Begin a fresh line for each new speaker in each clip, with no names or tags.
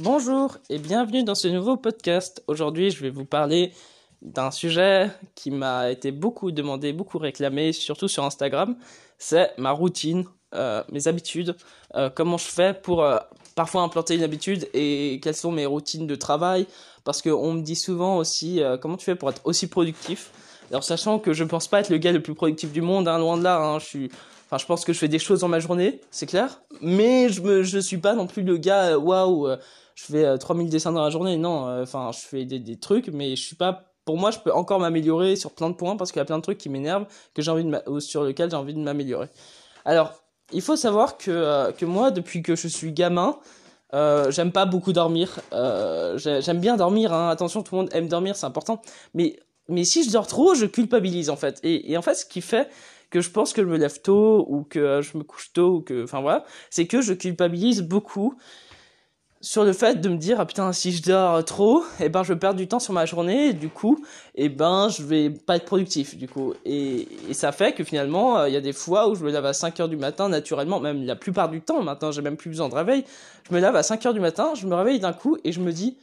Bonjour et bienvenue dans ce nouveau podcast. Aujourd'hui, je vais vous parler d'un sujet qui m'a été beaucoup demandé, beaucoup réclamé, surtout sur Instagram. C'est ma routine, euh, mes habitudes, euh, comment je fais pour euh, parfois implanter une habitude et quelles sont mes routines de travail. Parce qu'on me dit souvent aussi comment tu fais pour être aussi productif? Alors sachant que je ne pense pas être le gars le plus productif du monde, hein, loin de là, hein, je suis Enfin, je pense que je fais des choses dans ma journée, c'est clair. Mais je me, je suis pas non plus le gars, waouh, je fais 3000 euh, dessins dans la journée. Non, euh, enfin, je fais des, des, trucs, mais je suis pas. Pour moi, je peux encore m'améliorer sur plein de points parce qu'il y a plein de trucs qui m'énervent, que j'ai envie de sur lesquels j'ai envie de m'améliorer. Alors, il faut savoir que, euh, que moi, depuis que je suis gamin, euh, j'aime pas beaucoup dormir. Euh, j'aime bien dormir. Hein. Attention, tout le monde aime dormir, c'est important. Mais mais si je dors trop, je culpabilise en fait. Et, en fait, ce qui fait que je pense que je me lève tôt ou que je me couche tôt ou que, enfin voilà, c'est que je culpabilise beaucoup sur le fait de me dire ah putain si je dors trop et eh ben je vais perdre du temps sur ma journée du coup et eh ben je vais pas être productif du coup et, et ça fait que finalement euh, il y a des fois où je me lève à 5 heures du matin naturellement même la plupart du temps maintenant j'ai même plus besoin de réveil je me lève à 5 heures du matin je me réveille d'un coup et je me dis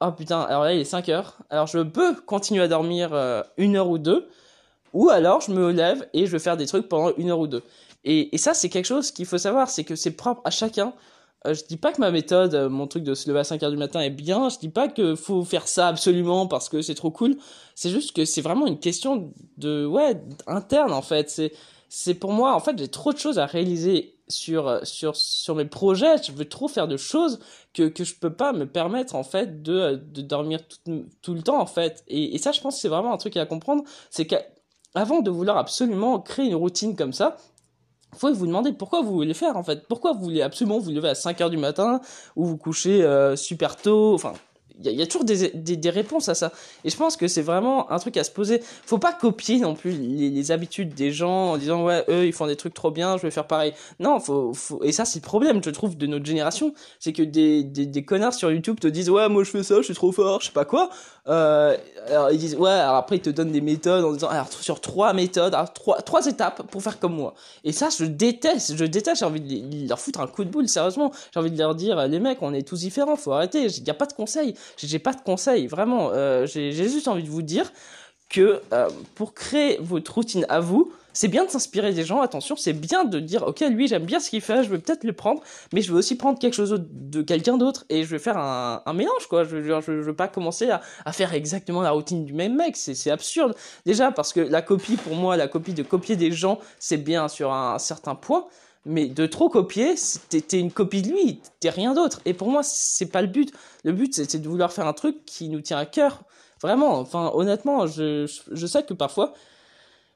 oh putain alors là il est 5 heures alors je peux continuer à dormir euh, une heure ou deux ou alors je me lève et je vais faire des trucs pendant une heure ou deux et, et ça c'est quelque chose qu'il faut savoir c'est que c'est propre à chacun euh, je dis pas que ma méthode, euh, mon truc de se lever à 5 heures du matin est bien. Je dis pas que faut faire ça absolument parce que c'est trop cool. C'est juste que c'est vraiment une question de, ouais, interne, en fait. C'est, c'est pour moi, en fait, j'ai trop de choses à réaliser sur, euh, sur, sur mes projets. Je veux trop faire de choses que, que je peux pas me permettre, en fait, de, de dormir tout, tout le temps, en fait. Et, et ça, je pense que c'est vraiment un truc à comprendre. C'est qu'avant de vouloir absolument créer une routine comme ça, faut vous demander pourquoi vous voulez faire en fait. Pourquoi vous voulez absolument vous lever à 5 heures du matin ou vous coucher euh, super tôt. Enfin, il y, a toujours des, des, réponses à ça. Et je pense que c'est vraiment un truc à se poser. Faut pas copier non plus les, habitudes des gens en disant ouais eux ils font des trucs trop bien, je vais faire pareil. Non, faut, faut... et ça c'est le problème je trouve de notre génération, c'est que des, des, des connards sur YouTube te disent ouais moi je fais ça, je suis trop fort, je sais pas quoi. Euh, alors ils disent ouais alors après ils te donnent des méthodes en disant alors sur trois méthodes, alors, trois trois étapes pour faire comme moi. Et ça je déteste, je déteste, j'ai envie de leur foutre un coup de boule sérieusement. J'ai envie de leur dire les mecs on est tous différents, faut arrêter, il y a pas de conseils j'ai pas de conseils, vraiment. Euh, j'ai juste envie de vous dire que euh, pour créer votre routine à vous, c'est bien de s'inspirer des gens, attention, c'est bien de dire, ok, lui j'aime bien ce qu'il fait, je vais peut-être le prendre, mais je vais aussi prendre quelque chose de quelqu'un d'autre et je vais faire un, mélange, quoi. Je, je, veux pas commencer à, à, faire exactement la routine du même mec, c'est absurde. Déjà parce que la copie, pour moi, la copie de copier des gens, c'est bien sur un certain point, mais de trop copier, t'es une copie de lui, t'es rien d'autre. Et pour moi, c'est pas le but. Le but, c'est de vouloir faire un truc qui nous tient à cœur. Vraiment, enfin, honnêtement, je, je sais que parfois,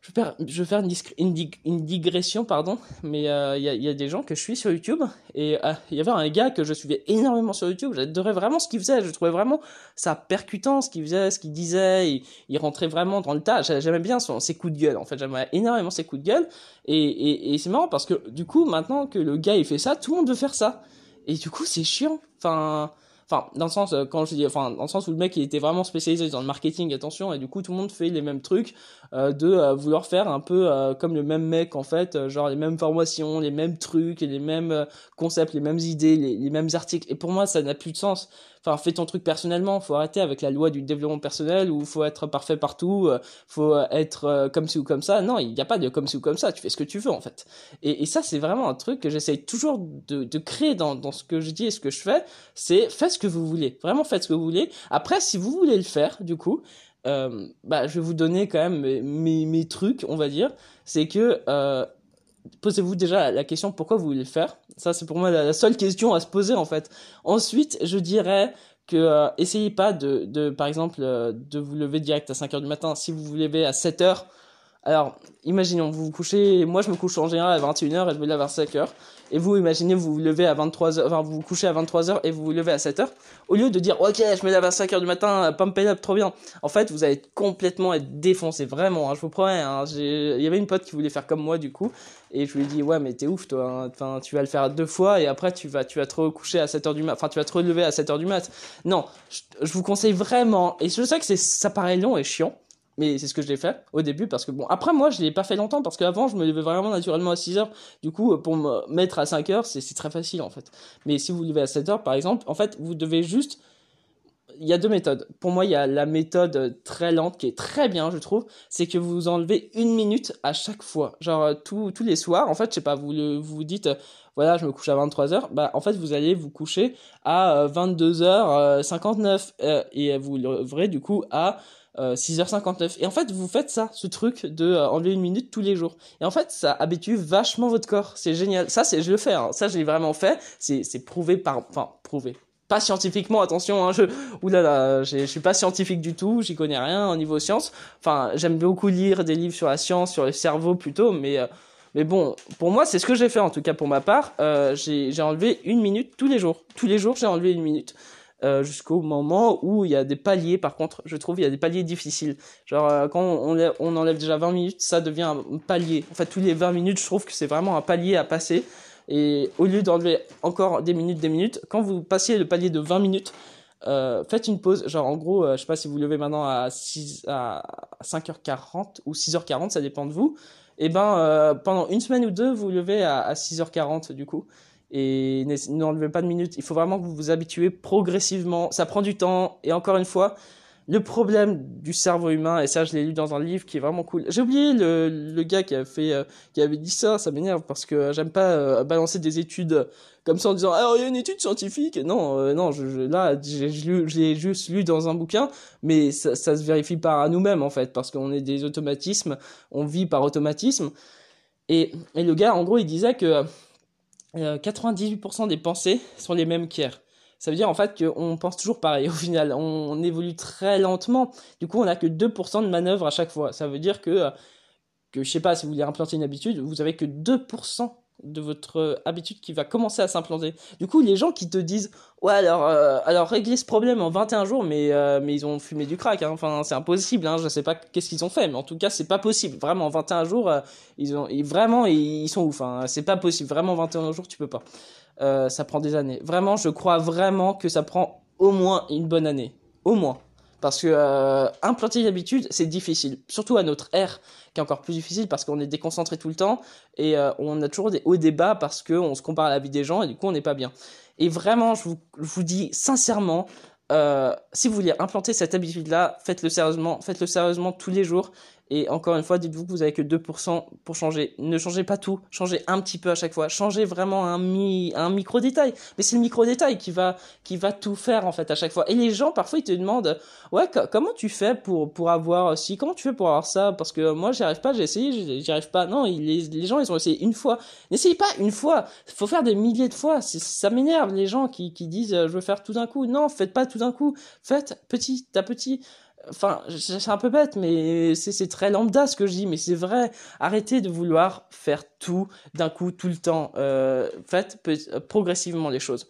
je vais faire, je vais faire une, une, digression, pardon, mais il euh, y, a, y, a, des gens que je suis sur YouTube et euh, il y avait un gars que je suivais énormément sur YouTube. J'adorais vraiment ce qu'il faisait. Je trouvais vraiment ça percutant ce qu'il faisait, ce qu'il disait. Il, il, rentrait vraiment dans le tas. J'aimais bien son, ses coups de gueule. En fait, j'aimais énormément ses coups de gueule. Et, et, et c'est marrant parce que du coup, maintenant que le gars il fait ça, tout le monde veut faire ça. Et du coup, c'est chiant. Enfin enfin dans le sens euh, quand je dis enfin dans le sens où le mec il était vraiment spécialisé dans le marketing attention et du coup tout le monde fait les mêmes trucs euh, de euh, vouloir faire un peu comme le même mec en fait genre les mêmes formations les mêmes trucs les mêmes concepts les mêmes idées les, mêmes articles. Et pour moi ça n'a plus de sens. Enfin fais ton truc personnellement. Faut arrêter avec la loi du développement personnel où faut être parfait partout euh, faut être euh, comme ci ou comme ça. Non il n'y a pas de comme ci ou comme ça. Tu fais ce que tu veux en fait. Et, et ça c'est vraiment un truc que j'essaye toujours de, de créer dans, dans ce que je dis et ce que je fais. C'est faites ce que vous voulez vraiment faites ce que vous voulez après si vous voulez le faire du coup euh, bah, je vais vous donner quand même mes, mes, trucs, on va dire. C'est que euh, posez-vous déjà la question pourquoi vous voulez le faire? Ça, c'est pour moi la, seule question à se poser en fait. Ensuite, je dirais que euh, essayez pas de, de par exemple, de vous lever direct à 5 heures du matin. Si vous vous levez à 7 heures, alors, imaginons, vous vous couchez, moi je me couche en général à 21h et je me lève à 5h. Et vous, imaginez, vous vous levez à 23h, enfin vous vous couchez à 23h et vous vous levez à 7h. Au lieu de dire, ok, je me lève à 5h du matin, pump it up, trop bien. En fait, vous allez complètement être défoncé, vraiment, hein, je vous promets. Hein, il y avait une pote qui voulait faire comme moi du coup. Et je lui ai dit, ouais, mais t'es ouf, toi. Hein. Enfin, tu vas le faire deux fois et après tu vas, tu vas te recoucher à 7h du mat. Enfin, tu vas te relever à 7h du mat. Non, je, je vous conseille vraiment, et je sais que ça paraît long et chiant mais c'est ce que j'ai fait au début parce que bon après moi je l'ai pas fait longtemps parce qu'avant je me levais vraiment naturellement à 6 heures du coup pour me mettre à 5 heures c'est très facile en fait mais si vous levez à 7 heures par exemple en fait vous devez juste il y a deux méthodes. Pour moi, il y a la méthode très lente qui est très bien, je trouve. C'est que vous enlevez une minute à chaque fois. Genre, euh, tous les soirs, en fait, je sais pas, vous vous, vous dites, euh, voilà, je me couche à 23h. Bah, en fait, vous allez vous coucher à 22h59 euh, et vous leverez du coup à 6h59. Et en fait, vous faites ça, ce truc de enlever une minute tous les jours. Et en fait, ça habitue vachement votre corps. C'est génial. Ça, c'est, je le fais. Hein. Ça, je l'ai vraiment fait. C'est, c'est prouvé par, enfin, prouvé pas scientifiquement, attention, hein, je, oulala, je suis pas scientifique du tout, j'y connais rien au niveau science. Enfin, j'aime beaucoup lire des livres sur la science, sur le cerveau plutôt, mais, euh, mais bon, pour moi, c'est ce que j'ai fait en tout cas pour ma part. Euh, j'ai enlevé une minute tous les jours. Tous les jours, j'ai enlevé une minute. Euh, jusqu'au moment où il y a des paliers, par contre, je trouve, il y a des paliers difficiles. Genre, euh, quand on, enlève déjà 20 minutes, ça devient un palier. En fait, tous les 20 minutes, je trouve que c'est vraiment un palier à passer. Et au lieu d'enlever encore des minutes, des minutes, quand vous passez le palier de 20 minutes, euh, faites une pause. Genre, en gros, euh, je sais pas si vous levez maintenant à, 6, à 5h40 ou 6h40, ça dépend de vous. Et eh ben, euh, pendant une semaine ou deux, vous levez à, à 6h40 du coup. Et n'enlevez pas de minutes. Il faut vraiment que vous vous habituez progressivement. Ça prend du temps. Et encore une fois, le problème du cerveau humain, et ça je l'ai lu dans un livre qui est vraiment cool. J'ai oublié le, le gars qui a fait, euh, qui avait dit ça, ça m'énerve parce que j'aime pas euh, balancer des études comme ça en disant ah il y a une étude scientifique. Non, euh, non, je, là j'ai l'ai juste lu dans un bouquin, mais ça, ça se vérifie pas à nous-mêmes en fait parce qu'on est des automatismes, on vit par automatisme. Et, et le gars en gros il disait que 98% des pensées sont les mêmes qu'hier. Ça veut dire en fait qu'on pense toujours pareil au final. On, évolue très lentement. Du coup, on n'a que 2% de manœuvre à chaque fois. Ça veut dire que, que je sais pas, si vous voulez implanter une habitude, vous avez que 2% de votre habitude qui va commencer à s'implanter. Du coup, les gens qui te disent ouais alors euh, alors régler ce problème en 21 jours mais euh, mais ils ont fumé du crack hein. enfin c'est impossible hein. je sais pas qu'est-ce qu'ils ont fait mais en tout cas c'est pas possible vraiment en 21 jours euh, ils ont vraiment ils, sont ouf hein. c'est pas possible vraiment 21 jours tu peux pas ça prend des années. Vraiment, je crois vraiment que ça prend au moins une bonne année. Au moins. Parce que euh, implanter une habitude, c'est difficile. Surtout à notre ère, qui est encore plus difficile parce qu'on est déconcentré tout le temps et euh, on a toujours des hauts débats parce qu'on se compare à la vie des gens et du coup on n'est pas bien. Et vraiment, je vous, dis sincèrement, euh, si vous voulez implanter cette habitude-là, faites-le sérieusement, faites-le sérieusement tous les jours. Et encore une fois, dites-vous que vous avez que 2% pour changer. Ne changez pas tout, changez un petit peu à chaque fois. Changez vraiment un, mi un micro détail. Mais c'est le micro détail qui va, qui va tout faire en fait à chaque fois. Et les gens parfois ils te demandent, ouais, comment tu fais pour pour avoir si, comment tu fais pour avoir ça? Parce que moi j'y arrive pas, j'ai essayé, j'y arrive pas. Non, les, les gens ils ont essayé une fois. N'essayez pas une fois. Faut faire des milliers de fois. Ça m'énerve les gens qui qui disent, je veux faire tout d'un coup. Non, faites pas tout d'un coup. Faites petit à petit enfin, c'est un peu bête, mais c'est très lambda ce que je dis, mais c'est vrai. Arrêtez de vouloir faire tout d'un coup, tout le temps. Euh, faites progressivement les choses.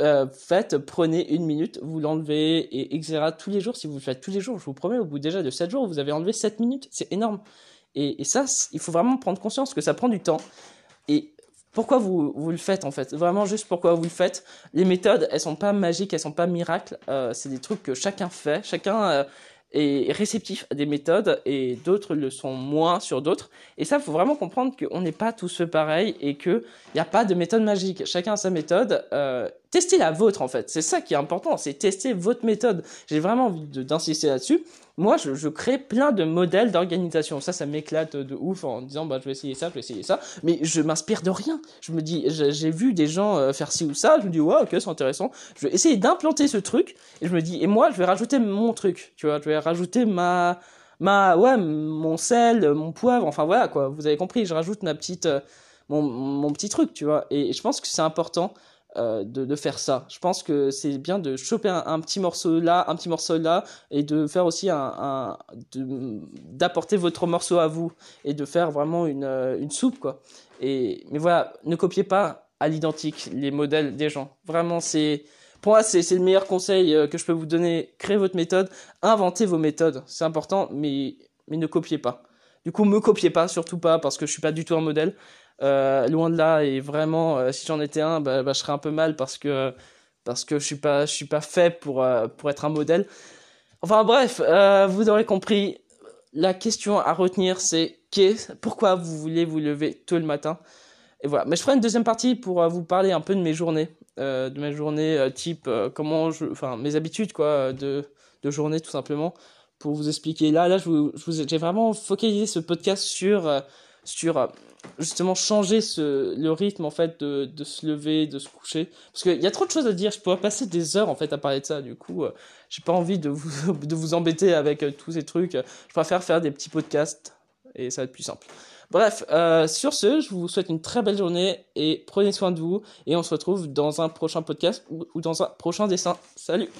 Euh, faites, prenez une minute, vous l'enlevez, et etc. tous les jours. Si vous le faites tous les jours, je vous promets, au bout déjà de 7 jours, vous avez enlevé 7 minutes. C'est énorme. Et, et ça, il faut vraiment prendre conscience que ça prend du temps. Et pourquoi vous, le faites en fait? Vraiment juste pourquoi vous le faites? Les méthodes, elles sont pas magiques, elles sont pas miracles. Euh, c'est des trucs que chacun fait. Chacun euh, est réceptif à des méthodes et d'autres le sont moins sur d'autres. Et ça, faut vraiment comprendre qu'on n'est pas tous pareils et qu'il n'y a pas de méthode magique. Chacun a sa méthode. Euh, testez la vôtre en fait. C'est ça qui est important, c'est tester votre méthode. J'ai vraiment envie d'insister là-dessus. Moi, je, crée plein de modèles d'organisation. Ça, ça m'éclate de ouf en disant, bah, je vais essayer ça, je vais essayer ça. Mais je m'inspire de rien. Je me dis, j'ai vu des gens euh, faire ci ou ça. Je me dis, ouais, ok, c'est intéressant. Je vais essayer d'implanter ce truc. Et je me dis, et moi, je vais rajouter mon truc. Tu vois, je vais rajouter ma, ma, ouais, mon sel, mon poivre. Enfin, voilà, quoi. Vous avez compris. Je rajoute ma petite, euh, mon, mon petit truc, tu vois. Et je pense que c'est important euh, de, faire ça. Je pense que c'est bien de choper un, petit morceau là, un petit morceau là, et de faire aussi un, un d'apporter votre morceau à vous et de faire vraiment une, euh, une soupe quoi. Et mais voilà, ne copiez pas à l'identique les modèles des gens. Vraiment, c'est pour moi c'est le meilleur conseil euh, que je peux vous donner. Créez votre méthode, inventez vos méthodes, c'est important, mais mais ne copiez pas. Du coup, me copiez pas, surtout pas, parce que je suis pas du tout un modèle. Euh, loin de là, et vraiment, euh, si j'en étais un, bah, bah, je serais un peu mal parce que parce que je suis pas je suis pas fait pour euh, pour être un modèle. Enfin bref, vous aurez compris. la question à retenir, c'est pourquoi vous voulez vous lever tôt le matin? Et voilà. Mais je ferai une deuxième partie pour vous parler un peu de mes journées, de mes journées type comment je, enfin mes habitudes quoi, de de journée tout simplement, pour vous expliquer. Là, là, je vous, j'ai vraiment focalisé ce podcast sur sur justement changer ce, le rythme en fait de, de se lever, de se coucher. Parce qu'il y a trop de choses à dire, je pourrais passer des heures en fait à parler de ça, du coup euh, j'ai pas envie de vous, de vous embêter avec euh, tous ces trucs. Je préfère faire des petits podcasts et ça va être plus simple. Bref, euh, sur ce, je vous souhaite une très belle journée et prenez soin de vous et on se retrouve dans un prochain podcast ou dans un prochain dessin. Salut